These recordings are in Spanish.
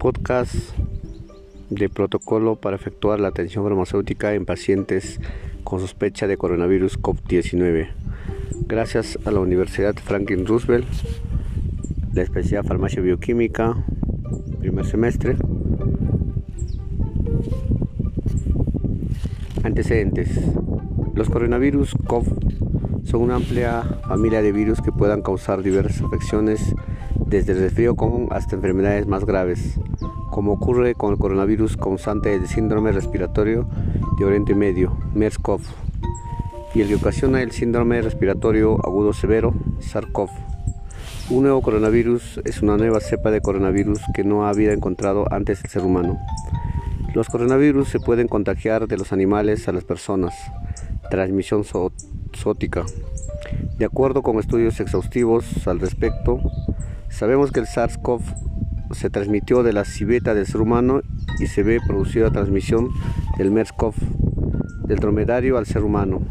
podcast de protocolo para efectuar la atención farmacéutica en pacientes con sospecha de coronavirus COVID-19. Gracias a la Universidad Franklin Roosevelt, la especialidad farmacia bioquímica, primer semestre. Antecedentes. Los coronavirus COVID son una amplia familia de virus que puedan causar diversas afecciones desde el resfrío común hasta enfermedades más graves, como ocurre con el coronavirus causante del síndrome respiratorio de Oriente Medio, MERS-CoV, y el que ocasiona el síndrome respiratorio agudo severo, SARS-CoV. Un nuevo coronavirus es una nueva cepa de coronavirus que no había encontrado antes el ser humano. Los coronavirus se pueden contagiar de los animales a las personas, transmisión zoótica. De acuerdo con estudios exhaustivos al respecto, Sabemos que el SARS-CoV se transmitió de la civeta del ser humano y se ve producida transmisión del MERS-CoV del dromedario al ser humano.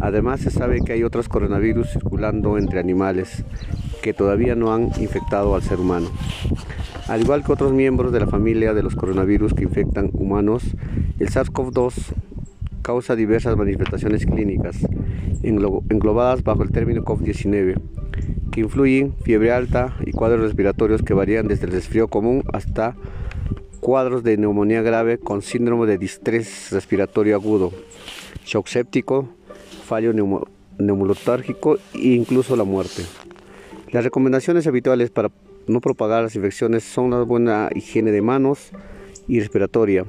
Además se sabe que hay otros coronavirus circulando entre animales que todavía no han infectado al ser humano. Al igual que otros miembros de la familia de los coronavirus que infectan humanos, el SARS-CoV-2 causa diversas manifestaciones clínicas englobadas bajo el término COVID-19 que influyen fiebre alta y cuadros respiratorios que varían desde el resfrío común hasta cuadros de neumonía grave con síndrome de distrés respiratorio agudo, shock séptico, fallo neumolotárgico e incluso la muerte. Las recomendaciones habituales para no propagar las infecciones son la buena higiene de manos y respiratoria,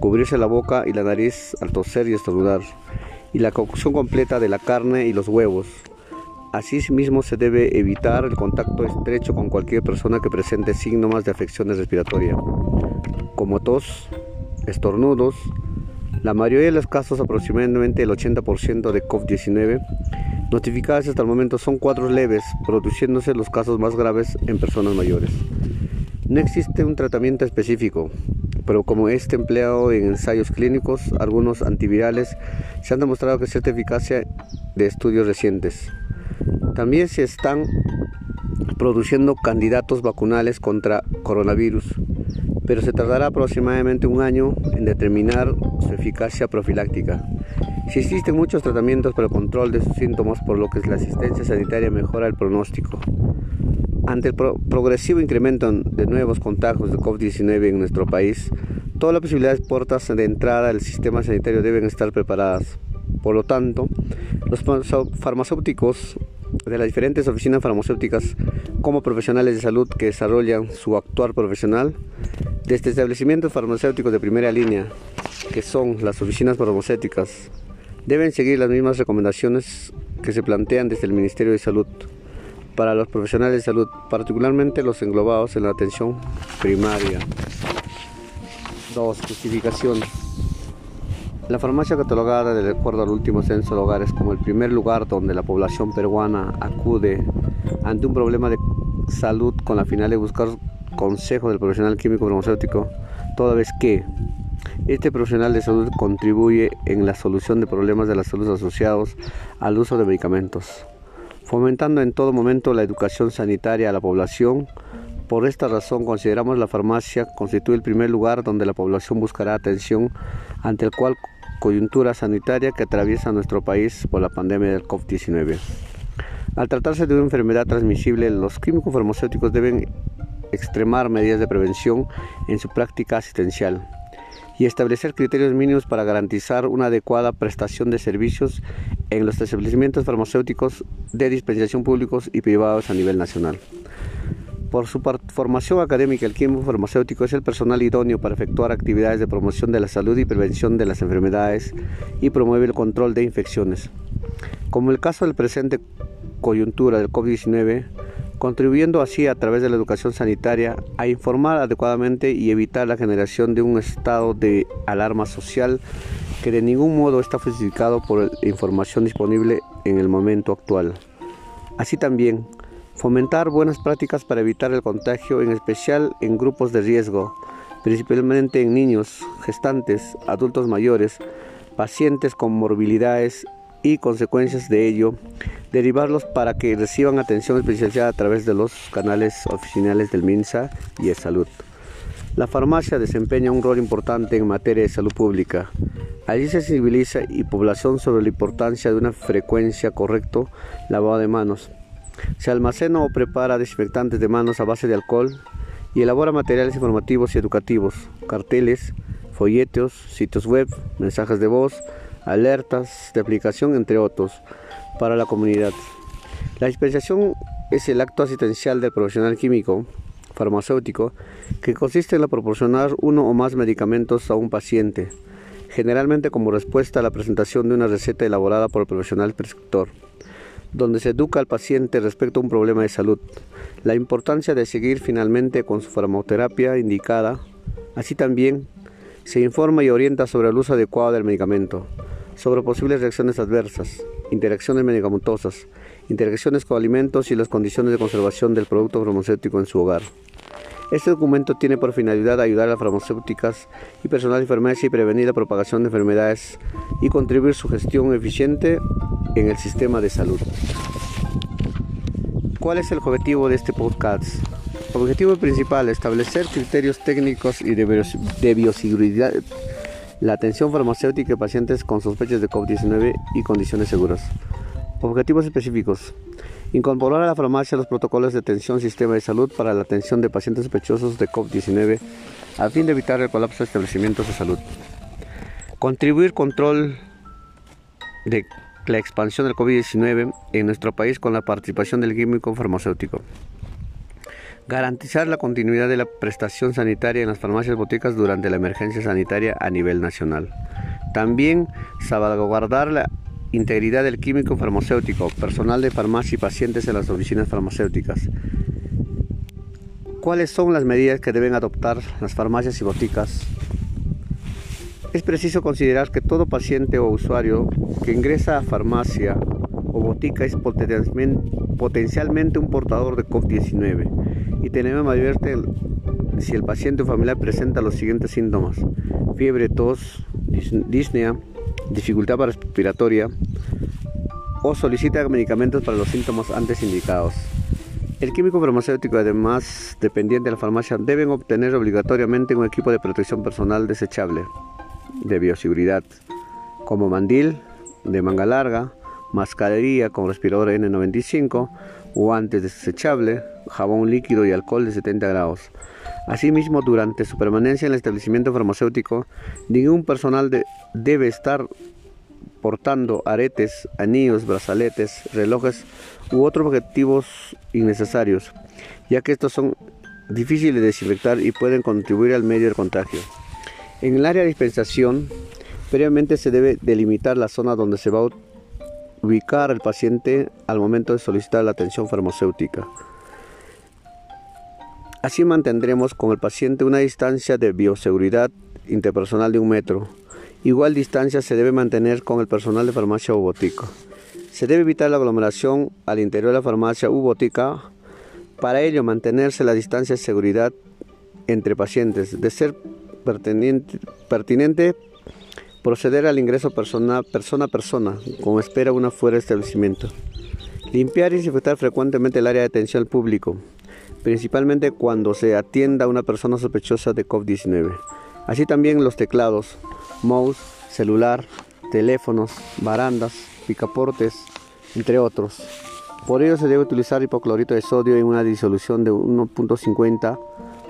cubrirse la boca y la nariz al toser y estornudar, y la cocción completa de la carne y los huevos. Asimismo, se debe evitar el contacto estrecho con cualquier persona que presente síntomas de afecciones respiratorias, como tos, estornudos. La mayoría de los casos, aproximadamente el 80% de COVID-19, notificados hasta el momento son cuadros leves, produciéndose los casos más graves en personas mayores. No existe un tratamiento específico, pero como este empleado en ensayos clínicos, algunos antivirales se han demostrado que cierta eficacia de estudios recientes. También se están produciendo candidatos vacunales contra coronavirus, pero se tardará aproximadamente un año en determinar su eficacia profiláctica. Si existen muchos tratamientos para el control de sus síntomas, por lo que la asistencia sanitaria mejora el pronóstico. Ante el progresivo incremento de nuevos contagios de COVID-19 en nuestro país, todas las posibilidades puertas de entrada del sistema sanitario deben estar preparadas. Por lo tanto, los farmacéuticos de las diferentes oficinas farmacéuticas como profesionales de salud que desarrollan su actuar profesional, desde establecimientos farmacéuticos de primera línea, que son las oficinas farmacéuticas, deben seguir las mismas recomendaciones que se plantean desde el Ministerio de Salud para los profesionales de salud, particularmente los englobados en la atención primaria. 2. Justificación. La farmacia catalogada de acuerdo al último censo de hogares como el primer lugar donde la población peruana acude ante un problema de salud con la finalidad de buscar consejo del profesional químico farmacéutico, toda vez que este profesional de salud contribuye en la solución de problemas de la salud asociados al uso de medicamentos, fomentando en todo momento la educación sanitaria a la población, por esta razón consideramos la farmacia constituye el primer lugar donde la población buscará atención ante el cual coyuntura sanitaria que atraviesa nuestro país por la pandemia del COVID-19. Al tratarse de una enfermedad transmisible, los químicos farmacéuticos deben extremar medidas de prevención en su práctica asistencial y establecer criterios mínimos para garantizar una adecuada prestación de servicios en los establecimientos farmacéuticos de dispensación públicos y privados a nivel nacional. Por su formación académica, el químico farmacéutico es el personal idóneo para efectuar actividades de promoción de la salud y prevención de las enfermedades y promueve el control de infecciones. Como el caso del presente coyuntura del COVID-19, contribuyendo así a través de la educación sanitaria a informar adecuadamente y evitar la generación de un estado de alarma social que de ningún modo está justificado por la información disponible en el momento actual. Así también, Fomentar buenas prácticas para evitar el contagio, en especial en grupos de riesgo, principalmente en niños, gestantes, adultos mayores, pacientes con morbilidades y consecuencias de ello, derivarlos para que reciban atención especializada a través de los canales oficiales del MINSA y de salud. La farmacia desempeña un rol importante en materia de salud pública. Allí se sensibiliza y población sobre la importancia de una frecuencia correcta lavado de manos. Se almacena o prepara desinfectantes de manos a base de alcohol y elabora materiales informativos y educativos, carteles, folletos, sitios web, mensajes de voz, alertas de aplicación, entre otros, para la comunidad. La dispensación es el acto asistencial del profesional químico farmacéutico que consiste en la proporcionar uno o más medicamentos a un paciente, generalmente como respuesta a la presentación de una receta elaborada por el profesional prescriptor, donde se educa al paciente respecto a un problema de salud, la importancia de seguir finalmente con su farmacoterapia indicada, así también se informa y orienta sobre el uso adecuado del medicamento, sobre posibles reacciones adversas, interacciones medicamentosas, interacciones con alimentos y las condiciones de conservación del producto farmacéutico en su hogar. Este documento tiene por finalidad ayudar a las farmacéuticas y personal de enfermedades y prevenir la propagación de enfermedades y contribuir su gestión eficiente en el sistema de salud. ¿Cuál es el objetivo de este podcast? Objetivo principal, establecer criterios técnicos y de bioseguridad, la atención farmacéutica de pacientes con sospechas de COVID-19 y condiciones seguras. Objetivos específicos. Incorporar a la farmacia los protocolos de atención sistema de salud para la atención de pacientes sospechosos de COVID-19 a fin de evitar el colapso de establecimientos de salud. Contribuir control de la expansión del COVID-19 en nuestro país con la participación del químico farmacéutico. Garantizar la continuidad de la prestación sanitaria en las farmacias boticas durante la emergencia sanitaria a nivel nacional. También salvaguardar la integridad del químico farmacéutico, personal de farmacia y pacientes en las oficinas farmacéuticas. ¿Cuáles son las medidas que deben adoptar las farmacias y boticas? Es preciso considerar que todo paciente o usuario que ingresa a farmacia o botica es potencialmente un portador de COVID-19 y tenemos advierte si el paciente o familiar presenta los siguientes síntomas: fiebre, tos, disnea, dificultad respiratoria o solicita medicamentos para los síntomas antes indicados. El químico farmacéutico, además dependiente de la farmacia, deben obtener obligatoriamente un equipo de protección personal desechable de bioseguridad, como mandil de manga larga, mascarilla con respirador N95, guantes desechable, jabón líquido y alcohol de 70 grados. Asimismo, durante su permanencia en el establecimiento farmacéutico, ningún personal debe estar portando aretes, anillos, brazaletes, relojes u otros objetivos innecesarios, ya que estos son difíciles de desinfectar y pueden contribuir al medio del contagio. En el área de dispensación, previamente se debe delimitar la zona donde se va a ubicar el paciente al momento de solicitar la atención farmacéutica. Así mantendremos con el paciente una distancia de bioseguridad interpersonal de un metro. Igual distancia se debe mantener con el personal de farmacia u botica. Se debe evitar la aglomeración al interior de la farmacia u botica. Para ello, mantenerse la distancia de seguridad entre pacientes. De ser pertinente, pertinente proceder al ingreso persona, persona a persona, como espera una fuera de establecimiento. Limpiar y desinfectar frecuentemente el área de atención al público principalmente cuando se atienda a una persona sospechosa de COVID-19. Así también los teclados, mouse, celular, teléfonos, barandas, picaportes, entre otros. Por ello se debe utilizar hipoclorito de sodio en una disolución de 1.50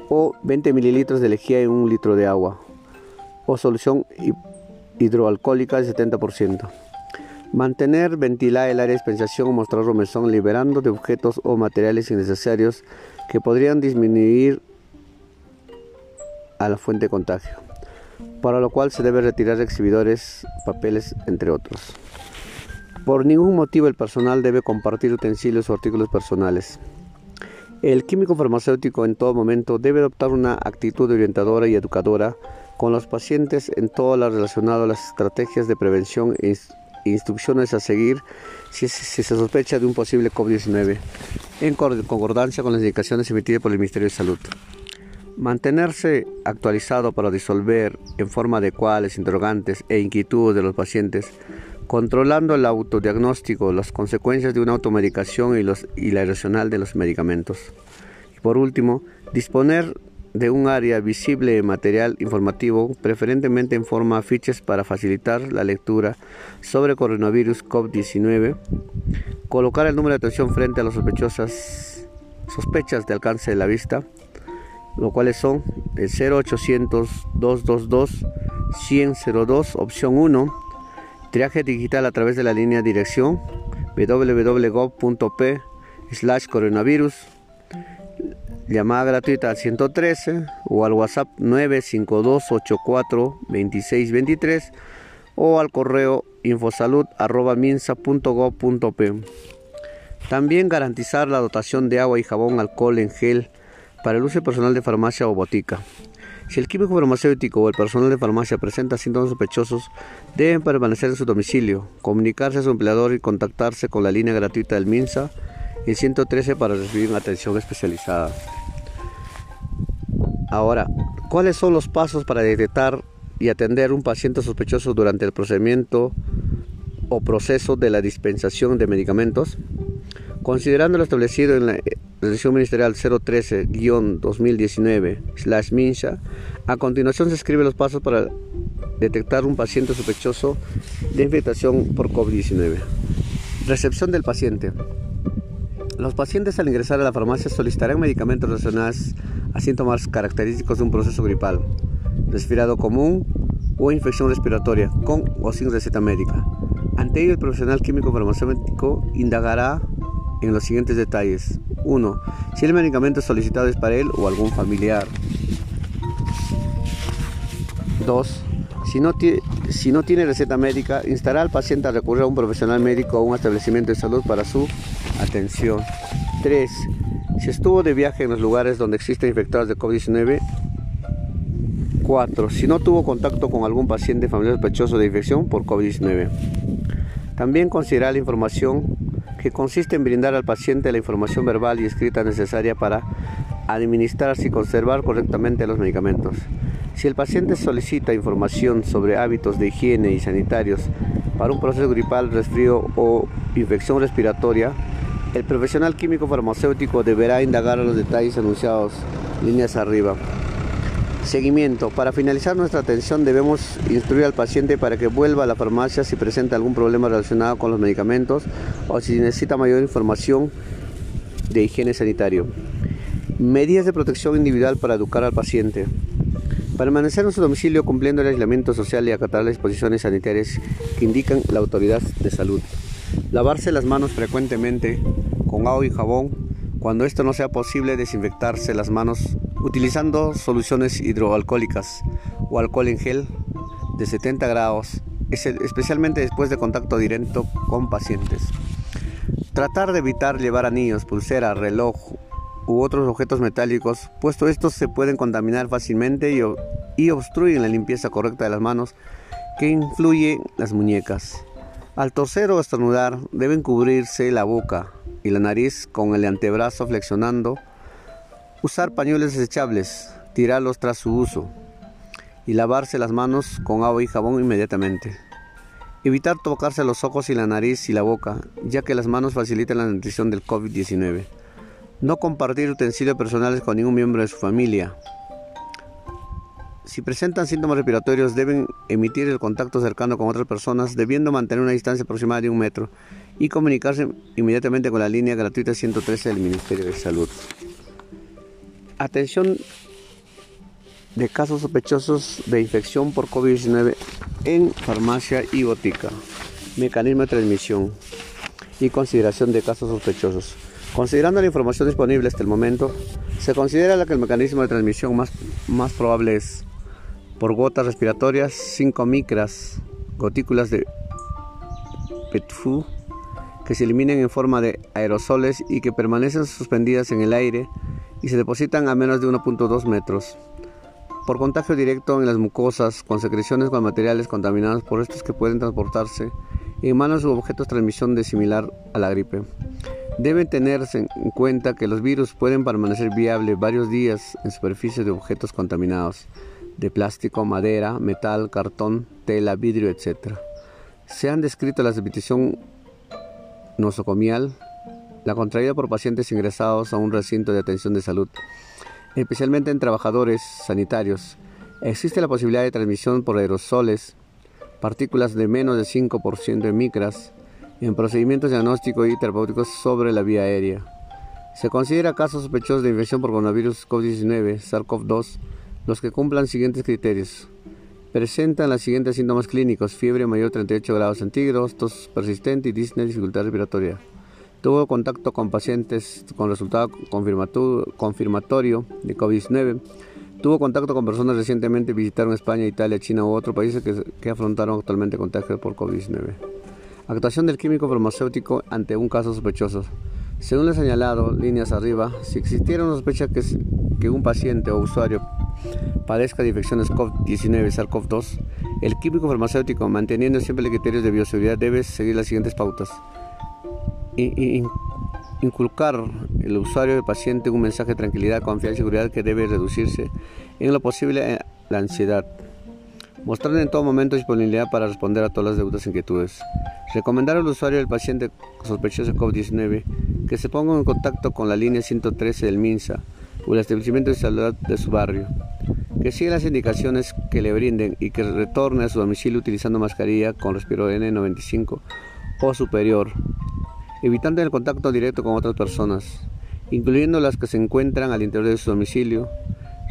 o 20 mililitros de lejía en un litro de agua o solución hidroalcohólica de 70%. Mantener ventilada el área de dispensación o mostrar romesón liberando de objetos o materiales innecesarios que podrían disminuir a la fuente de contagio, para lo cual se debe retirar exhibidores, papeles, entre otros. Por ningún motivo el personal debe compartir utensilios o artículos personales. El químico farmacéutico en todo momento debe adoptar una actitud orientadora y educadora con los pacientes en todo lo relacionado a las estrategias de prevención e instrucciones a seguir si, se sospecha de un posible COVID-19, en concordancia con las indicaciones emitidas por el Ministerio de Salud. Mantenerse actualizado para disolver en forma adecuada las interrogantes e inquietudes de los pacientes, controlando el autodiagnóstico, las consecuencias de una automedicación y, los, y la irracional de los medicamentos. Por último, disponer de un área visible de material informativo, preferentemente en forma fiches para facilitar la lectura sobre coronavirus COVID-19, colocar el número de atención frente a las sospechosas sospechas de alcance de la vista, lo cuales son el 0800 222 10002 opción 1, triaje digital a través de la línea dirección www.gov.p slash coronavirus llamada gratuita al 113 o al WhatsApp 952842623 o al correo infosalud.minsa.gov.p. También garantizar la dotación de agua y jabón alcohol en gel para el uso personal de farmacia o botica. Si el químico farmacéutico o el personal de farmacia presenta síntomas sospechosos, deben permanecer en su domicilio, comunicarse a su empleador y contactarse con la línea gratuita del MINSA y 113 para recibir atención especializada. Ahora, ¿cuáles son los pasos para detectar y atender un paciente sospechoso durante el procedimiento o proceso de la dispensación de medicamentos? Considerando lo establecido en la Resolución Ministerial 013-2019-MINSA, a continuación se escriben los pasos para detectar un paciente sospechoso de infectación por COVID-19. Recepción del paciente. Los pacientes al ingresar a la farmacia solicitarán medicamentos relacionados a síntomas característicos de un proceso gripal, resfriado común o infección respiratoria, con o sin receta médica. Ante ello, el profesional químico farmacéutico indagará en los siguientes detalles. 1. Si el medicamento solicitado es para él o algún familiar. 2. Si no, si no tiene receta médica, instará al paciente a recurrir a un profesional médico o un establecimiento de salud para su atención. 3. Si estuvo de viaje en los lugares donde existen infectados de COVID-19. 4. Si no tuvo contacto con algún paciente familiar sospechoso de infección por COVID-19. También considerar la información que consiste en brindar al paciente la información verbal y escrita necesaria para administrarse y conservar correctamente los medicamentos. Si el paciente solicita información sobre hábitos de higiene y sanitarios para un proceso gripal, resfrío o infección respiratoria, el profesional químico farmacéutico deberá indagar los detalles anunciados líneas arriba. Seguimiento. Para finalizar nuestra atención debemos instruir al paciente para que vuelva a la farmacia si presenta algún problema relacionado con los medicamentos o si necesita mayor información de higiene sanitario. Medidas de protección individual para educar al paciente. Permanecer en su domicilio cumpliendo el aislamiento social y acatar las disposiciones sanitarias que indican la autoridad de salud. Lavarse las manos frecuentemente con agua y jabón. Cuando esto no sea posible, desinfectarse las manos utilizando soluciones hidroalcohólicas o alcohol en gel de 70 grados, especialmente después de contacto directo con pacientes. Tratar de evitar llevar anillos, pulsera, reloj u otros objetos metálicos, puesto estos se pueden contaminar fácilmente y, obstruyen la limpieza correcta de las manos que influye las muñecas. Al toser o estornudar deben cubrirse la boca y la nariz con el antebrazo flexionando, usar pañuelos desechables, tirarlos tras su uso y lavarse las manos con agua y jabón inmediatamente. Evitar tocarse los ojos y la nariz y la boca, ya que las manos facilitan la nutrición del COVID-19. No compartir utensilios personales con ningún miembro de su familia, si presentan síntomas respiratorios deben emitir el contacto cercano con otras personas, debiendo mantener una distancia aproximada de un metro y comunicarse inmediatamente con la línea gratuita 113 del Ministerio de Salud. Atención de casos sospechosos de infección por COVID-19 en farmacia y botica. Mecanismo de transmisión y consideración de casos sospechosos. Considerando la información disponible hasta el momento, se considera que el mecanismo de transmisión más, más probable es por gotas respiratorias 5 micras, gotículas de PETFU que se eliminan en forma de aerosoles y que permanecen suspendidas en el aire y se depositan a menos de 1.2 metros. Por contagio directo en las mucosas, con secreciones con materiales contaminados por estos que pueden transportarse en manos u objetos de transmisión de similar a la gripe. Debe tenerse en cuenta que los virus pueden permanecer viables varios días en superficie de objetos contaminados de plástico, madera, metal, cartón, tela, vidrio, etc. Se han descrito la repetición nosocomial, la contraída por pacientes ingresados a un recinto de atención de salud, especialmente en trabajadores sanitarios. Existe la posibilidad de transmisión por aerosoles, partículas de menos de 5% de micras, en procedimientos diagnósticos y terapéuticos sobre la vía aérea. Se considera casos sospechosos de infección por coronavirus COVID-19, SARS-CoV-2, los que cumplan siguientes criterios. Presentan los siguientes síntomas clínicos: fiebre mayor 38 grados centígrados, tos persistente y dificultad respiratoria. Tuvo contacto con pacientes con resultado confirmatorio de COVID-19. Tuvo contacto con personas recientemente visitaron España, Italia, China u otros países que, que afrontaron actualmente contagio por COVID-19. Actuación del químico farmacéutico ante un caso sospechoso. Según lo señalado, líneas arriba, si existiera una sospecha que, que un paciente o usuario padezca de infecciones COVID-19 SARS-CoV-2, el químico farmacéutico, manteniendo siempre los criterios de bioseguridad, debe seguir las siguientes pautas. Inculcar el usuario del paciente un mensaje de tranquilidad, confianza y seguridad que debe reducirse en lo posible eh, la ansiedad. Mostrar en todo momento disponibilidad para responder a todas las deudas e inquietudes. Recomendar al usuario del paciente sospechoso de COVID-19 que se ponga en contacto con la línea 113 del MINSA o el establecimiento de salud de su barrio, que siga las indicaciones que le brinden y que retorne a su domicilio utilizando mascarilla con respiro N95 o superior, evitando el contacto directo con otras personas, incluyendo las que se encuentran al interior de su domicilio,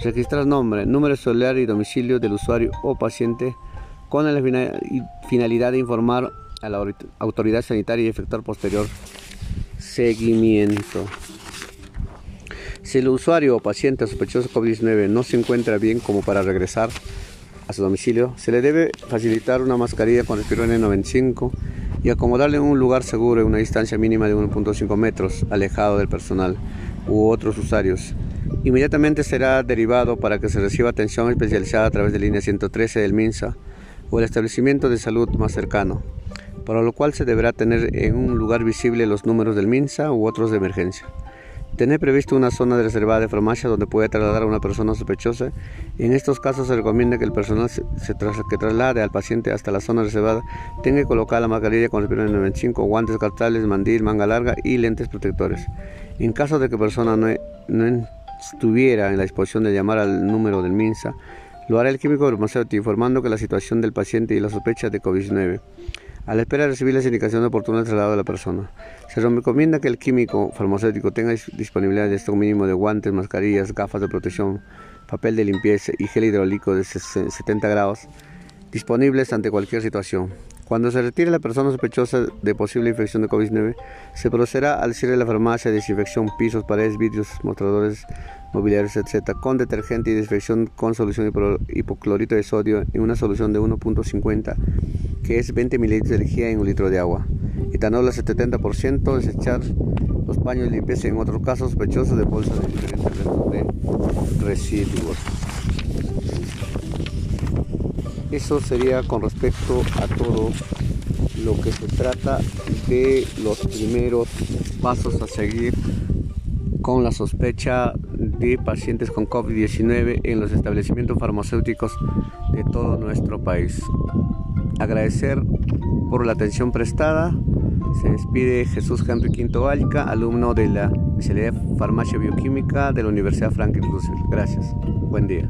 registrar nombre, número celular y domicilio del usuario o paciente con la finalidad de informar a la autoridad sanitaria y efectuar posterior seguimiento. Si el usuario o paciente sospechoso COVID-19 no se encuentra bien como para regresar a su domicilio, se le debe facilitar una mascarilla con el N95 y acomodarle en un lugar seguro en una distancia mínima de 1.5 metros, alejado del personal u otros usuarios. Inmediatamente será derivado para que se reciba atención especializada a través de línea 113 del MINSA o el establecimiento de salud más cercano, para lo cual se deberá tener en un lugar visible los números del MINSA u otros de emergencia. Tener previsto una zona reservada de farmacia donde puede trasladar a una persona sospechosa. En estos casos se recomienda que el personal se, que traslade al paciente hasta la zona reservada tenga que colocar la mascarilla con el 95, guantes cartales, mandil, manga larga y lentes protectores. En caso de que persona no, no estuviera en la disposición de llamar al número del MINSA, lo hará el químico farmacéutico informando que la situación del paciente y la sospecha de COVID-19 a la espera de recibir las indicaciones oportunas del traslado de la persona. Se recomienda que el químico farmacéutico tenga disponibilidad de stock mínimo de guantes, mascarillas, gafas de protección, papel de limpieza y gel hidráulico de 70 grados disponibles ante cualquier situación. Cuando se retire la persona sospechosa de posible infección de COVID-19, se procederá al cierre de la farmacia, desinfección, pisos, paredes, vidrios, mostradores, mobiliarios, etc., con detergente y desinfección con solución hipoclorito de sodio en una solución de 1.50 que es 20 mililitros de energía en un litro de agua. Etanol al 70%, desechar los paños de limpieza en otros casos sospechosos de bolsas de de residuos. Eso sería con respecto a todo lo que se trata de los primeros pasos a seguir con la sospecha de pacientes con COVID-19 en los establecimientos farmacéuticos de todo nuestro país agradecer por la atención prestada. Se despide Jesús Henry Quinto Alca, alumno de la especialidad de Farmacia Bioquímica de la Universidad Franklin Roosevelt. Gracias. Buen día.